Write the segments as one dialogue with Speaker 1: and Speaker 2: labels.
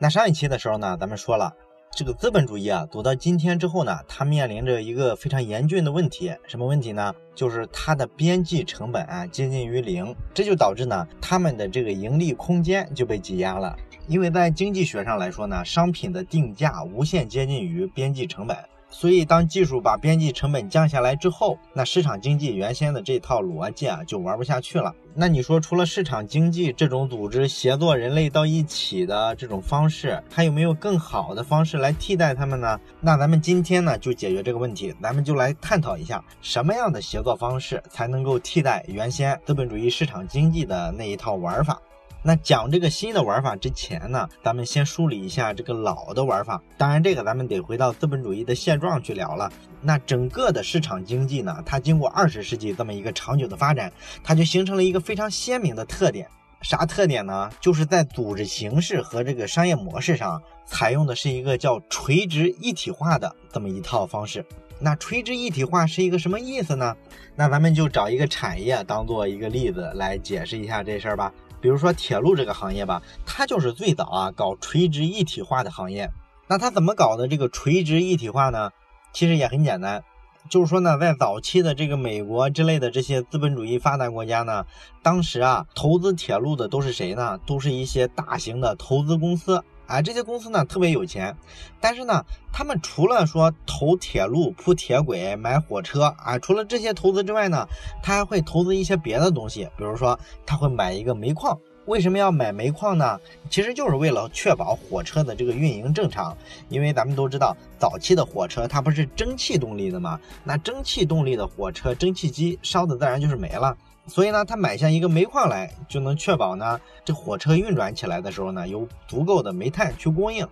Speaker 1: 那上一期的时候呢，咱们说了，这个资本主义啊，走到今天之后呢，它面临着一个非常严峻的问题，什么问题呢？就是它的边际成本啊接近于零，这就导致呢，他们的这个盈利空间就被挤压了。因为在经济学上来说呢，商品的定价无限接近于边际成本。所以，当技术把边际成本降下来之后，那市场经济原先的这套逻辑啊就玩不下去了。那你说，除了市场经济这种组织协作人类到一起的这种方式，还有没有更好的方式来替代他们呢？那咱们今天呢就解决这个问题，咱们就来探讨一下什么样的协作方式才能够替代原先资本主义市场经济的那一套玩法。那讲这个新的玩法之前呢，咱们先梳理一下这个老的玩法。当然，这个咱们得回到资本主义的现状去聊了。那整个的市场经济呢，它经过二十世纪这么一个长久的发展，它就形成了一个非常鲜明的特点。啥特点呢？就是在组织形式和这个商业模式上，采用的是一个叫垂直一体化的这么一套方式。那垂直一体化是一个什么意思呢？那咱们就找一个产业当做一个例子来解释一下这事儿吧。比如说铁路这个行业吧，它就是最早啊搞垂直一体化的行业。那它怎么搞的这个垂直一体化呢？其实也很简单，就是说呢，在早期的这个美国之类的这些资本主义发达国家呢，当时啊投资铁路的都是谁呢？都是一些大型的投资公司。啊，这些公司呢特别有钱，但是呢，他们除了说投铁路、铺铁轨、买火车啊，除了这些投资之外呢，他还会投资一些别的东西，比如说他会买一个煤矿。为什么要买煤矿呢？其实就是为了确保火车的这个运营正常，因为咱们都知道，早期的火车它不是蒸汽动力的嘛？那蒸汽动力的火车，蒸汽机烧的自然就是煤了。所以呢，他买下一个煤矿来，就能确保呢，这火车运转起来的时候呢，有足够的煤炭去供应。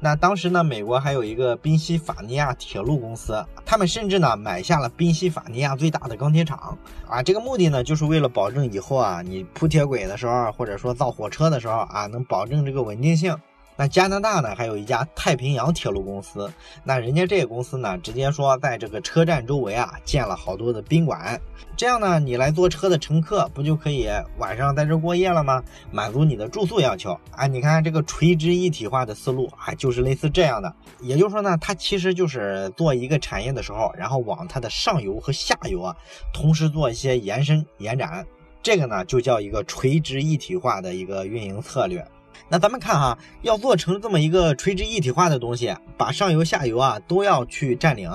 Speaker 1: 那当时呢，美国还有一个宾夕法尼亚铁路公司，他们甚至呢买下了宾夕法尼亚最大的钢铁厂啊，这个目的呢，就是为了保证以后啊，你铺铁轨的时候，或者说造火车的时候啊，能保证这个稳定性。那加拿大呢，还有一家太平洋铁路公司。那人家这个公司呢，直接说在这个车站周围啊，建了好多的宾馆。这样呢，你来坐车的乘客不就可以晚上在这过夜了吗？满足你的住宿要求啊！你看这个垂直一体化的思路啊，就是类似这样的。也就是说呢，它其实就是做一个产业的时候，然后往它的上游和下游啊，同时做一些延伸延展。这个呢，就叫一个垂直一体化的一个运营策略。那咱们看哈，要做成这么一个垂直一体化的东西，把上游下游啊都要去占领，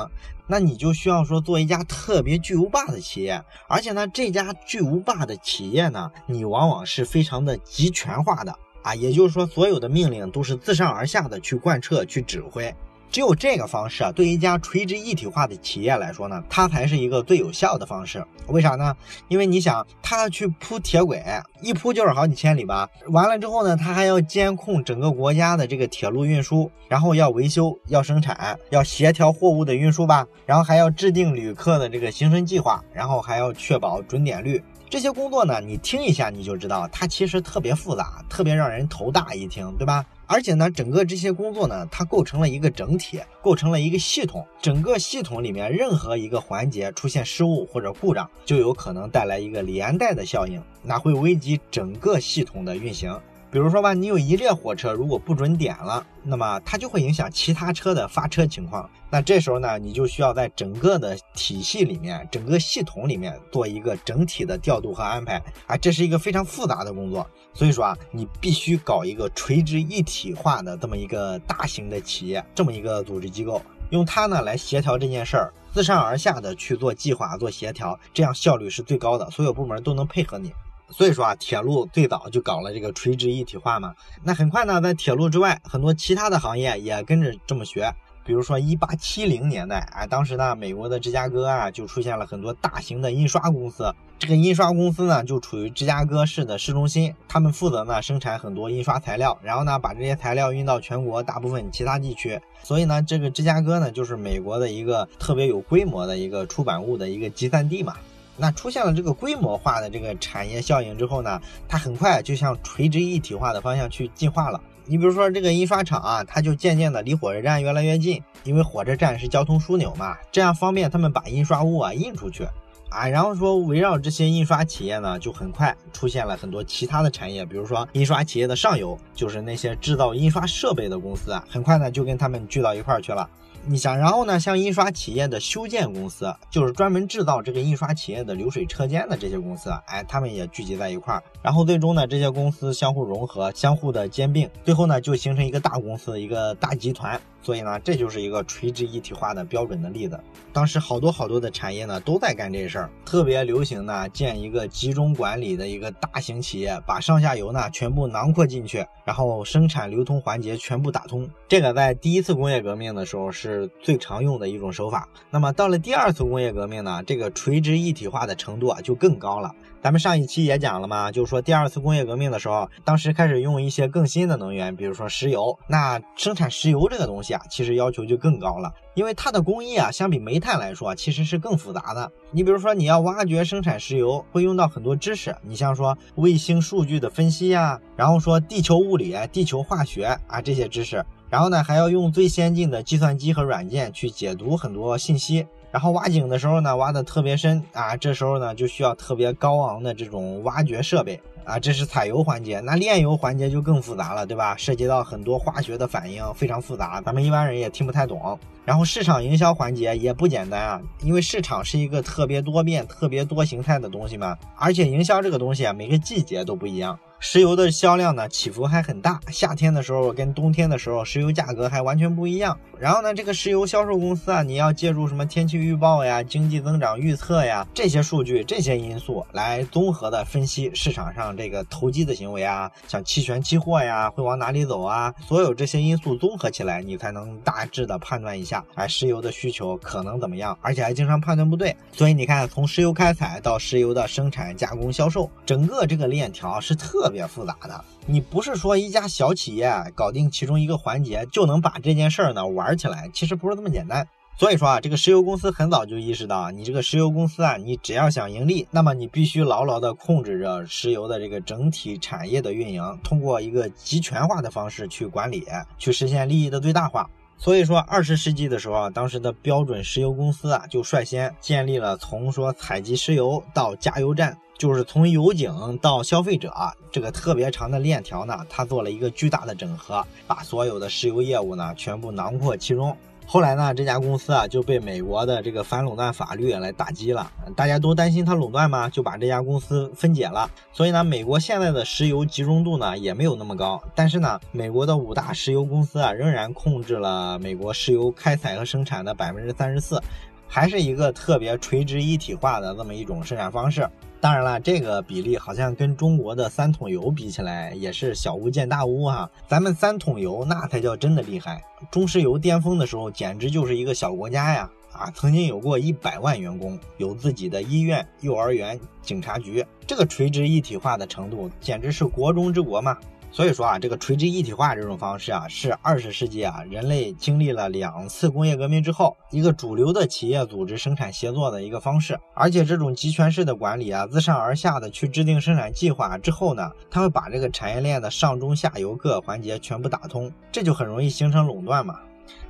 Speaker 1: 那你就需要说做一家特别巨无霸的企业，而且呢，这家巨无霸的企业呢，你往往是非常的集权化的啊，也就是说，所有的命令都是自上而下的去贯彻去指挥。只有这个方式啊，对一家垂直一体化的企业来说呢，它才是一个最有效的方式。为啥呢？因为你想，他去铺铁轨，一铺就是好几千里吧。完了之后呢，他还要监控整个国家的这个铁路运输，然后要维修、要生产、要协调货物的运输吧，然后还要制定旅客的这个行程计划，然后还要确保准点率。这些工作呢，你听一下你就知道，它其实特别复杂，特别让人头大。一听，对吧？而且呢，整个这些工作呢，它构成了一个整体，构成了一个系统。整个系统里面任何一个环节出现失误或者故障，就有可能带来一个连带的效应，那会危及整个系统的运行。比如说吧，你有一列火车如果不准点了，那么它就会影响其他车的发车情况。那这时候呢，你就需要在整个的体系里面、整个系统里面做一个整体的调度和安排啊，这是一个非常复杂的工作。所以说啊，你必须搞一个垂直一体化的这么一个大型的企业，这么一个组织机构，用它呢来协调这件事儿，自上而下的去做计划、做协调，这样效率是最高的，所有部门都能配合你。所以说啊，铁路最早就搞了这个垂直一体化嘛。那很快呢，在铁路之外，很多其他的行业也跟着这么学。比如说，一八七零年代，啊，当时呢，美国的芝加哥啊，就出现了很多大型的印刷公司。这个印刷公司呢，就处于芝加哥市的市中心，他们负责呢生产很多印刷材料，然后呢，把这些材料运到全国大部分其他地区。所以呢，这个芝加哥呢，就是美国的一个特别有规模的一个出版物的一个集散地嘛。那出现了这个规模化的这个产业效应之后呢，它很快就向垂直一体化的方向去进化了。你比如说这个印刷厂啊，它就渐渐的离火车站越来越近，因为火车站是交通枢纽嘛，这样方便他们把印刷物啊印出去。啊。然后说围绕这些印刷企业呢，就很快出现了很多其他的产业，比如说印刷企业的上游，就是那些制造印刷设备的公司啊，很快呢就跟他们聚到一块儿去了。你想，然后呢，像印刷企业的修建公司，就是专门制造这个印刷企业的流水车间的这些公司，哎，他们也聚集在一块儿，然后最终呢，这些公司相互融合，相互的兼并，最后呢，就形成一个大公司，一个大集团。所以呢，这就是一个垂直一体化的标准的例子。当时好多好多的产业呢都在干这事儿，特别流行呢建一个集中管理的一个大型企业，把上下游呢全部囊括进去，然后生产流通环节全部打通。这个在第一次工业革命的时候是最常用的一种手法。那么到了第二次工业革命呢，这个垂直一体化的程度啊就更高了。咱们上一期也讲了嘛，就是说第二次工业革命的时候，当时开始用一些更新的能源，比如说石油。那生产石油这个东西啊，其实要求就更高了，因为它的工艺啊，相比煤炭来说，其实是更复杂的。你比如说，你要挖掘生产石油，会用到很多知识，你像说卫星数据的分析呀，然后说地球物理、地球化学啊这些知识，然后呢还要用最先进的计算机和软件去解读很多信息。然后挖井的时候呢，挖的特别深啊，这时候呢就需要特别高昂的这种挖掘设备啊，这是采油环节。那炼油环节就更复杂了，对吧？涉及到很多化学的反应，非常复杂，咱们一般人也听不太懂。然后市场营销环节也不简单啊，因为市场是一个特别多变、特别多形态的东西嘛，而且营销这个东西啊，每个季节都不一样。石油的销量呢起伏还很大，夏天的时候跟冬天的时候石油价格还完全不一样。然后呢，这个石油销售公司啊，你要借助什么天气预报呀、经济增长预测呀这些数据、这些因素来综合的分析市场上这个投机的行为啊，像期权、期货呀会往哪里走啊，所有这些因素综合起来，你才能大致的判断一下，哎，石油的需求可能怎么样，而且还经常判断不对。所以你看，从石油开采到石油的生产、加工、销售，整个这个链条是特。特别复杂的，你不是说一家小企业搞定其中一个环节就能把这件事儿呢玩起来，其实不是这么简单。所以说啊，这个石油公司很早就意识到，你这个石油公司啊，你只要想盈利，那么你必须牢牢的控制着石油的这个整体产业的运营，通过一个集权化的方式去管理，去实现利益的最大化。所以说，二十世纪的时候啊，当时的标准石油公司啊，就率先建立了从说采集石油到加油站。就是从油井到消费者啊这个特别长的链条呢，它做了一个巨大的整合，把所有的石油业务呢全部囊括其中。后来呢，这家公司啊就被美国的这个反垄断法律来打击了，大家都担心它垄断吗，就把这家公司分解了。所以呢，美国现在的石油集中度呢也没有那么高，但是呢，美国的五大石油公司啊仍然控制了美国石油开采和生产的百分之三十四，还是一个特别垂直一体化的这么一种生产方式。当然了，这个比例好像跟中国的三桶油比起来也是小巫见大巫哈。咱们三桶油那才叫真的厉害，中石油巅峰的时候简直就是一个小国家呀！啊，曾经有过一百万员工，有自己的医院、幼儿园、警察局，这个垂直一体化的程度简直是国中之国嘛。所以说啊，这个垂直一体化这种方式啊，是二十世纪啊人类经历了两次工业革命之后，一个主流的企业组织生产协作的一个方式。而且这种集权式的管理啊，自上而下的去制定生产计划之后呢，它会把这个产业链的上中下游各环节全部打通，这就很容易形成垄断嘛。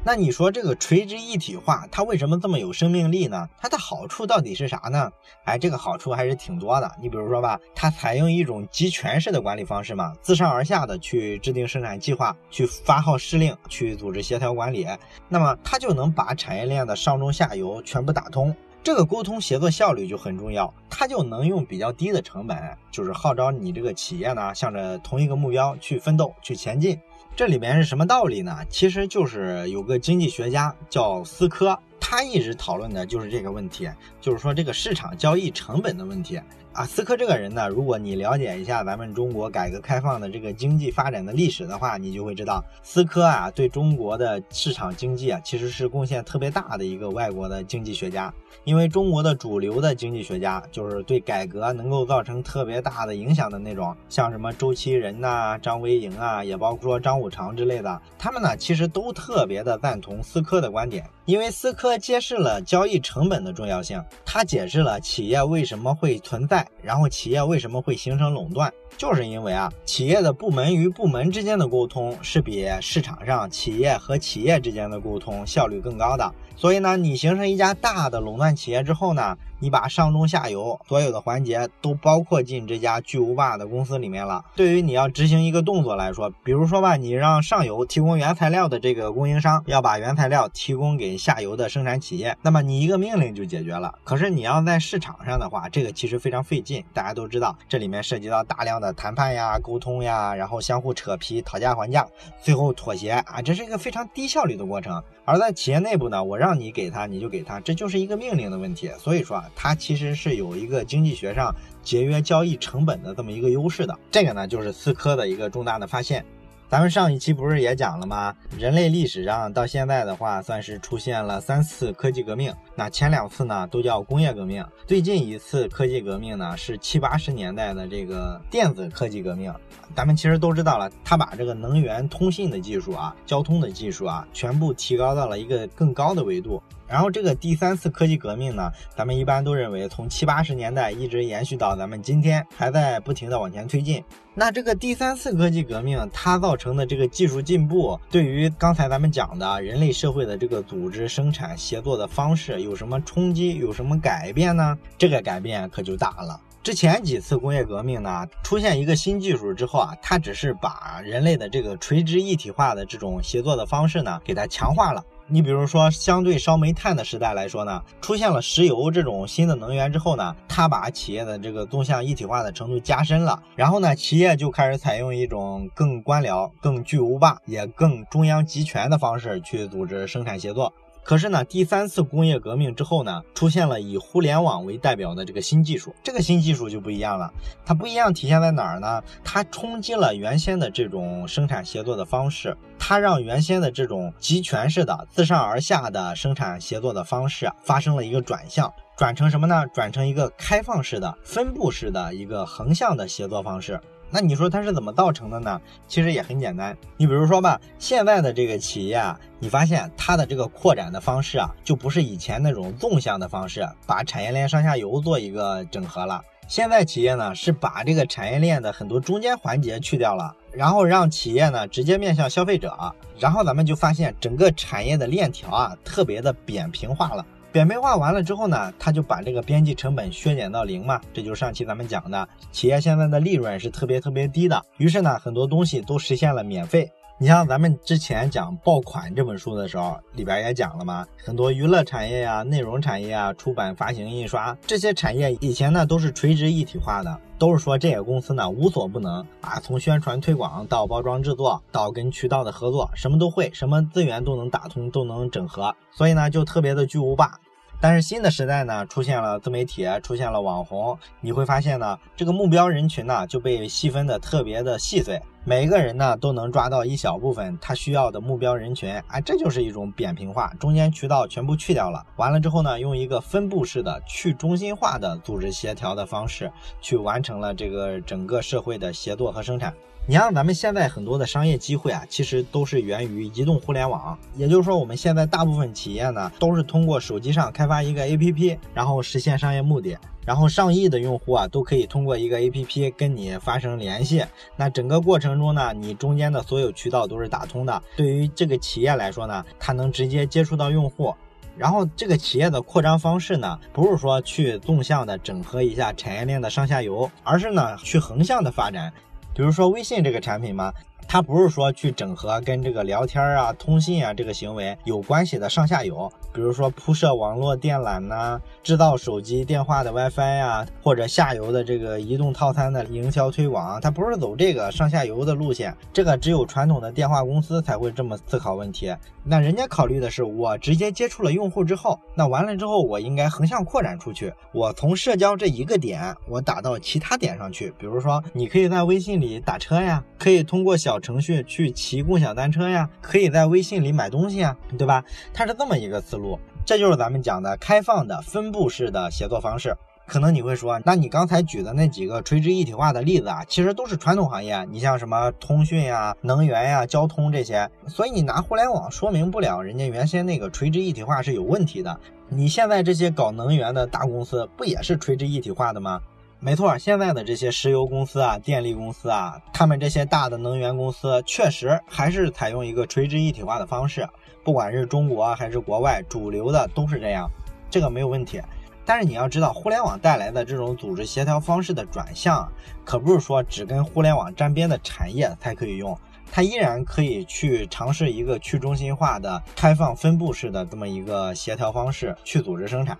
Speaker 1: 那你说这个垂直一体化它为什么这么有生命力呢？它的好处到底是啥呢？哎，这个好处还是挺多的。你比如说吧，它采用一种集权式的管理方式嘛，自上而下的去制定生产计划，去发号施令，去组织协调管理，那么它就能把产业链的上中下游全部打通，这个沟通协作效率就很重要，它就能用比较低的成本，就是号召你这个企业呢，向着同一个目标去奋斗，去前进。这里面是什么道理呢？其实就是有个经济学家叫斯科，他一直讨论的就是这个问题，就是说这个市场交易成本的问题。啊，斯科这个人呢，如果你了解一下咱们中国改革开放的这个经济发展的历史的话，你就会知道，斯科啊，对中国的市场经济啊，其实是贡献特别大的一个外国的经济学家。因为中国的主流的经济学家，就是对改革能够造成特别大的影响的那种，像什么周其仁呐、张维迎啊，也包括说张五常之类的，他们呢，其实都特别的赞同斯科的观点。因为斯科揭示了交易成本的重要性，他解释了企业为什么会存在，然后企业为什么会形成垄断，就是因为啊，企业的部门与部门之间的沟通是比市场上企业和企业之间的沟通效率更高的。所以呢，你形成一家大的垄断企业之后呢，你把上中下游所有的环节都包括进这家巨无霸的公司里面了。对于你要执行一个动作来说，比如说吧，你让上游提供原材料的这个供应商要把原材料提供给下游的生产企业，那么你一个命令就解决了。可是你要在市场上的话，这个其实非常费劲。大家都知道，这里面涉及到大量的谈判呀、沟通呀，然后相互扯皮、讨价还价，最后妥协啊，这是一个非常低效率的过程。而在企业内部呢，我让让你给他，你就给他，这就是一个命令的问题。所以说啊，它其实是有一个经济学上节约交易成本的这么一个优势的。这个呢，就是思科的一个重大的发现。咱们上一期不是也讲了吗？人类历史上到现在的话，算是出现了三次科技革命。那前两次呢，都叫工业革命。最近一次科技革命呢，是七八十年代的这个电子科技革命。咱们其实都知道了，它把这个能源通信的技术啊、交通的技术啊，全部提高到了一个更高的维度。然后这个第三次科技革命呢，咱们一般都认为从七八十年代一直延续到咱们今天，还在不停的往前推进。那这个第三次科技革命它造成的这个技术进步，对于刚才咱们讲的人类社会的这个组织、生产、协作的方式有什么冲击？有什么改变呢？这个改变可就大了。之前几次工业革命呢，出现一个新技术之后啊，它只是把人类的这个垂直一体化的这种协作的方式呢，给它强化了。你比如说，相对烧煤炭的时代来说呢，出现了石油这种新的能源之后呢，它把企业的这个纵向一体化的程度加深了。然后呢，企业就开始采用一种更官僚、更巨无霸、也更中央集权的方式去组织生产协作。可是呢，第三次工业革命之后呢，出现了以互联网为代表的这个新技术。这个新技术就不一样了，它不一样体现在哪儿呢？它冲击了原先的这种生产协作的方式，它让原先的这种集权式的自上而下的生产协作的方式发生了一个转向，转成什么呢？转成一个开放式的、分布式的一个横向的协作方式。那你说它是怎么造成的呢？其实也很简单，你比如说吧，现在的这个企业啊，你发现它的这个扩展的方式啊，就不是以前那种纵向的方式，把产业链上下游做一个整合了。现在企业呢是把这个产业链的很多中间环节去掉了，然后让企业呢直接面向消费者，然后咱们就发现整个产业的链条啊特别的扁平化了。扁平化完了之后呢，他就把这个边际成本削减到零嘛，这就是上期咱们讲的，企业现在的利润是特别特别低的，于是呢，很多东西都实现了免费。你像咱们之前讲《爆款》这本书的时候，里边也讲了嘛，很多娱乐产业呀、内容产业啊、出版发行印刷这些产业，以前呢都是垂直一体化的，都是说这些公司呢无所不能啊，从宣传推广到包装制作到跟渠道的合作，什么都会，什么资源都能打通，都能整合，所以呢就特别的巨无霸。但是新的时代呢，出现了自媒体，出现了网红，你会发现呢，这个目标人群呢就被细分的特别的细碎，每一个人呢都能抓到一小部分他需要的目标人群，啊，这就是一种扁平化，中间渠道全部去掉了，完了之后呢，用一个分布式的去中心化的组织协调的方式，去完成了这个整个社会的协作和生产。你像咱们现在很多的商业机会啊，其实都是源于移动互联网。也就是说，我们现在大部分企业呢，都是通过手机上开发一个 APP，然后实现商业目的。然后上亿的用户啊，都可以通过一个 APP 跟你发生联系。那整个过程中呢，你中间的所有渠道都是打通的。对于这个企业来说呢，它能直接接触到用户。然后这个企业的扩张方式呢，不是说去纵向的整合一下产业链的上下游，而是呢去横向的发展。比如说微信这个产品嘛，它不是说去整合跟这个聊天啊、通信啊这个行为有关系的上下游，比如说铺设网络电缆呐，制造手机电话的 WiFi 呀，或者下游的这个移动套餐的营销推广，它不是走这个上下游的路线。这个只有传统的电话公司才会这么思考问题。那人家考虑的是，我直接接触了用户之后，那完了之后，我应该横向扩展出去。我从社交这一个点，我打到其他点上去。比如说，你可以在微信里打车呀，可以通过小程序去骑共享单车呀，可以在微信里买东西啊，对吧？它是这么一个思路，这就是咱们讲的开放的分布式的协作方式。可能你会说，那你刚才举的那几个垂直一体化的例子啊，其实都是传统行业，你像什么通讯呀、能源呀、交通这些，所以你拿互联网说明不了人家原先那个垂直一体化是有问题的。你现在这些搞能源的大公司不也是垂直一体化的吗？没错，现在的这些石油公司啊、电力公司啊，他们这些大的能源公司确实还是采用一个垂直一体化的方式，不管是中国还是国外，主流的都是这样，这个没有问题。但是你要知道，互联网带来的这种组织协调方式的转向，可不是说只跟互联网沾边的产业才可以用，它依然可以去尝试一个去中心化的开放分布式的这么一个协调方式去组织生产。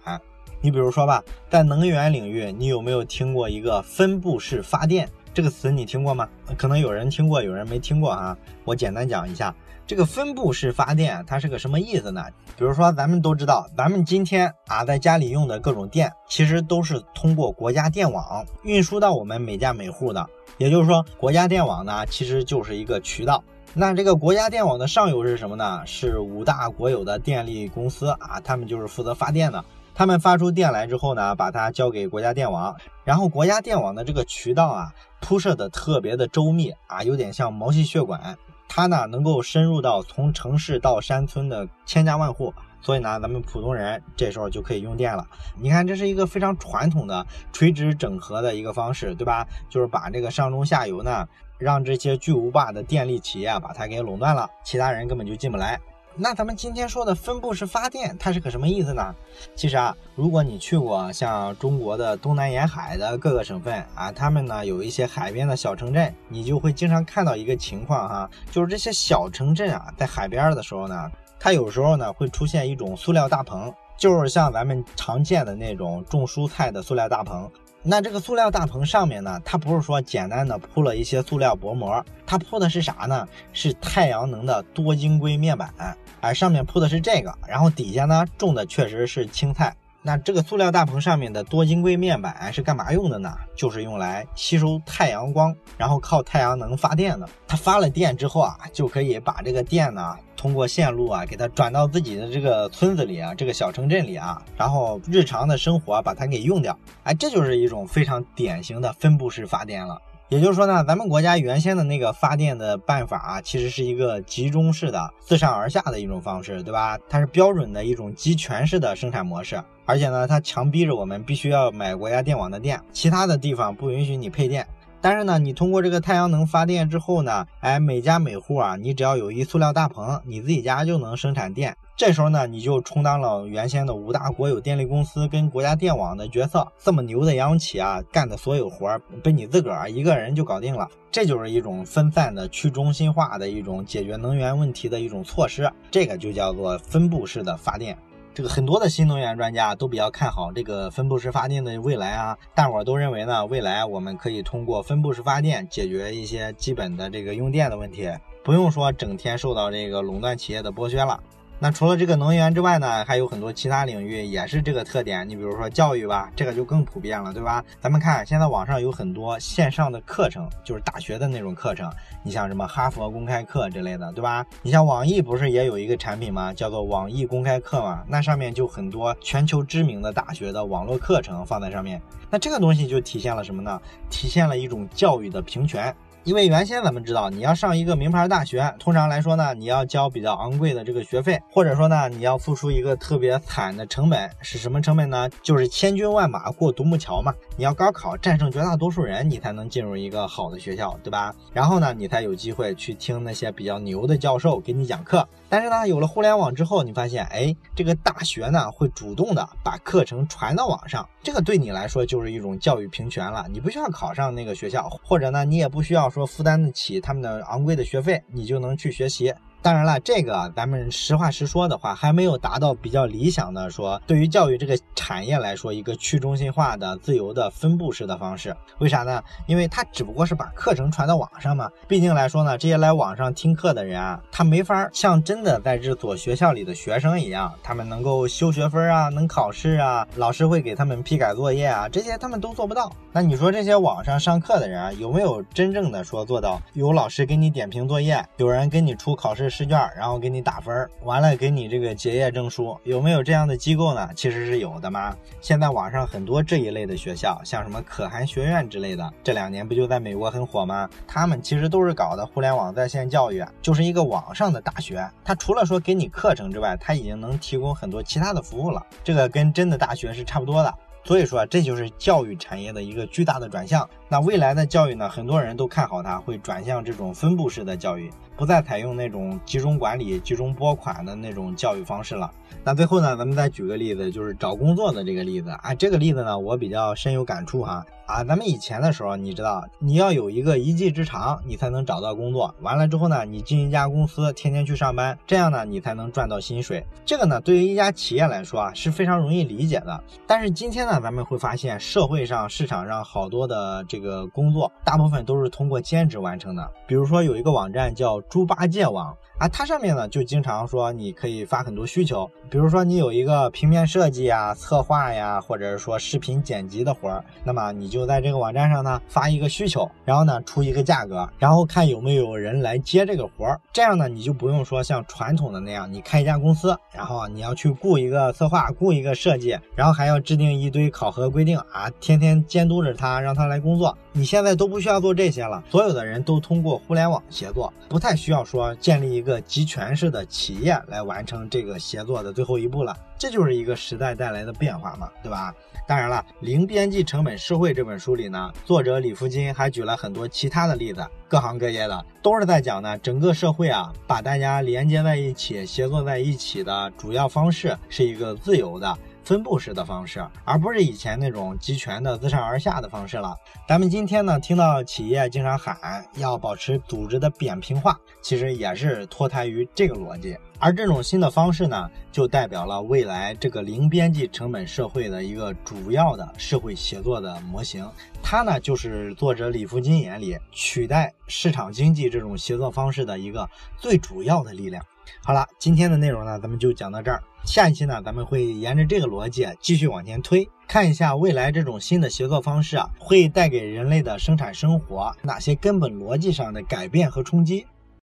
Speaker 1: 你比如说吧，在能源领域，你有没有听过一个分布式发电这个词？你听过吗？可能有人听过，有人没听过啊。我简单讲一下。这个分布式发电它是个什么意思呢？比如说，咱们都知道，咱们今天啊在家里用的各种电，其实都是通过国家电网运输到我们每家每户的。也就是说，国家电网呢，其实就是一个渠道。那这个国家电网的上游是什么呢？是五大国有的电力公司啊，他们就是负责发电的。他们发出电来之后呢，把它交给国家电网，然后国家电网的这个渠道啊，铺设的特别的周密啊，有点像毛细血管。它呢能够深入到从城市到山村的千家万户，所以呢咱们普通人这时候就可以用电了。你看这是一个非常传统的垂直整合的一个方式，对吧？就是把这个上中下游呢，让这些巨无霸的电力企业把它给垄断了，其他人根本就进不来。那咱们今天说的分布式发电，它是个什么意思呢？其实啊，如果你去过像中国的东南沿海的各个省份啊，他们呢有一些海边的小城镇，你就会经常看到一个情况哈，就是这些小城镇啊，在海边的时候呢，它有时候呢会出现一种塑料大棚，就是像咱们常见的那种种蔬菜的塑料大棚。那这个塑料大棚上面呢，它不是说简单的铺了一些塑料薄膜，它铺的是啥呢？是太阳能的多晶硅面板，哎，上面铺的是这个，然后底下呢种的确实是青菜。那这个塑料大棚上面的多晶硅面板是干嘛用的呢？就是用来吸收太阳光，然后靠太阳能发电的。它发了电之后啊，就可以把这个电呢。通过线路啊，给它转到自己的这个村子里啊，这个小城镇里啊，然后日常的生活把它给用掉，哎，这就是一种非常典型的分布式发电了。也就是说呢，咱们国家原先的那个发电的办法啊，其实是一个集中式的、自上而下的一种方式，对吧？它是标准的一种集权式的生产模式，而且呢，它强逼着我们必须要买国家电网的电，其他的地方不允许你配电。但是呢，你通过这个太阳能发电之后呢，哎，每家每户啊，你只要有一塑料大棚，你自己家就能生产电。这时候呢，你就充当了原先的五大国有电力公司跟国家电网的角色。这么牛的央企啊，干的所有活儿被你自个儿一个人就搞定了。这就是一种分散的去中心化的一种解决能源问题的一种措施。这个就叫做分布式的发电。这个很多的新能源专家都比较看好这个分布式发电的未来啊，大伙儿都认为呢，未来我们可以通过分布式发电解决一些基本的这个用电的问题，不用说整天受到这个垄断企业的剥削了。那除了这个能源之外呢，还有很多其他领域也是这个特点。你比如说教育吧，这个就更普遍了，对吧？咱们看现在网上有很多线上的课程，就是大学的那种课程。你像什么哈佛公开课之类的，对吧？你像网易不是也有一个产品吗？叫做网易公开课嘛，那上面就很多全球知名的大学的网络课程放在上面。那这个东西就体现了什么呢？体现了一种教育的平权。因为原先咱们知道，你要上一个名牌大学，通常来说呢，你要交比较昂贵的这个学费，或者说呢，你要付出一个特别惨的成本，是什么成本呢？就是千军万马过独木桥嘛。你要高考战胜绝大多数人，你才能进入一个好的学校，对吧？然后呢，你才有机会去听那些比较牛的教授给你讲课。但是呢，有了互联网之后，你发现，哎，这个大学呢会主动的把课程传到网上，这个对你来说就是一种教育平权了。你不需要考上那个学校，或者呢，你也不需要说负担得起他们的昂贵的学费，你就能去学习。当然了，这个咱们实话实说的话，还没有达到比较理想的说，对于教育这个产业来说，一个去中心化的、自由的、分布式的方式。为啥呢？因为它只不过是把课程传到网上嘛。毕竟来说呢，这些来网上听课的人啊，他没法像真的在这所学校里的学生一样，他们能够修学分啊，能考试啊，老师会给他们批改作业啊，这些他们都做不到。那你说这些网上上课的人啊，有没有真正的说做到有老师给你点评作业，有人给你出考试？试卷，然后给你打分，完了给你这个结业证书，有没有这样的机构呢？其实是有的嘛。现在网上很多这一类的学校，像什么可汗学院之类的，这两年不就在美国很火吗？他们其实都是搞的互联网在线教育，就是一个网上的大学。它除了说给你课程之外，它已经能提供很多其他的服务了。这个跟真的大学是差不多的。所以说，这就是教育产业的一个巨大的转向。那未来的教育呢，很多人都看好它会转向这种分布式的教育，不再采用那种集中管理、集中拨款的那种教育方式了。那最后呢，咱们再举个例子，就是找工作的这个例子啊。这个例子呢，我比较深有感触哈。啊，咱们以前的时候，你知道，你要有一个一技之长，你才能找到工作。完了之后呢，你进一家公司，天天去上班，这样呢，你才能赚到薪水。这个呢，对于一家企业来说啊，是非常容易理解的。但是今天呢，咱们会发现，社会上、市场上好多的这这个工作，大部分都是通过兼职完成的。比如说，有一个网站叫猪八戒网。啊，它上面呢就经常说你可以发很多需求，比如说你有一个平面设计啊、策划呀，或者是说视频剪辑的活儿，那么你就在这个网站上呢发一个需求，然后呢出一个价格，然后看有没有人来接这个活儿。这样呢你就不用说像传统的那样，你开一家公司，然后你要去雇一个策划、雇一个设计，然后还要制定一堆考核规定啊，天天监督着他，让他来工作。你现在都不需要做这些了，所有的人都通过互联网协作，不太需要说建立一个集权式的企业来完成这个协作的最后一步了。这就是一个时代带来的变化嘛，对吧？当然了，《零边际成本社会》这本书里呢，作者李福金还举了很多其他的例子，各行各业的都是在讲呢，整个社会啊，把大家连接在一起、协作在一起的主要方式是一个自由的。分布式的方式，而不是以前那种集权的自上而下的方式了。咱们今天呢，听到企业经常喊要保持组织的扁平化，其实也是脱胎于这个逻辑。而这种新的方式呢，就代表了未来这个零边际成本社会的一个主要的社会协作的模型。它呢，就是作者李福金眼里取代市场经济这种协作方式的一个最主要的力量。好了，今天的内容呢，咱们就讲到这儿。下一期呢，咱们会沿着这个逻辑继续往前推，看一下未来这种新的协作方式啊，会带给人类的生产生活哪些根本逻辑上的改变和冲击。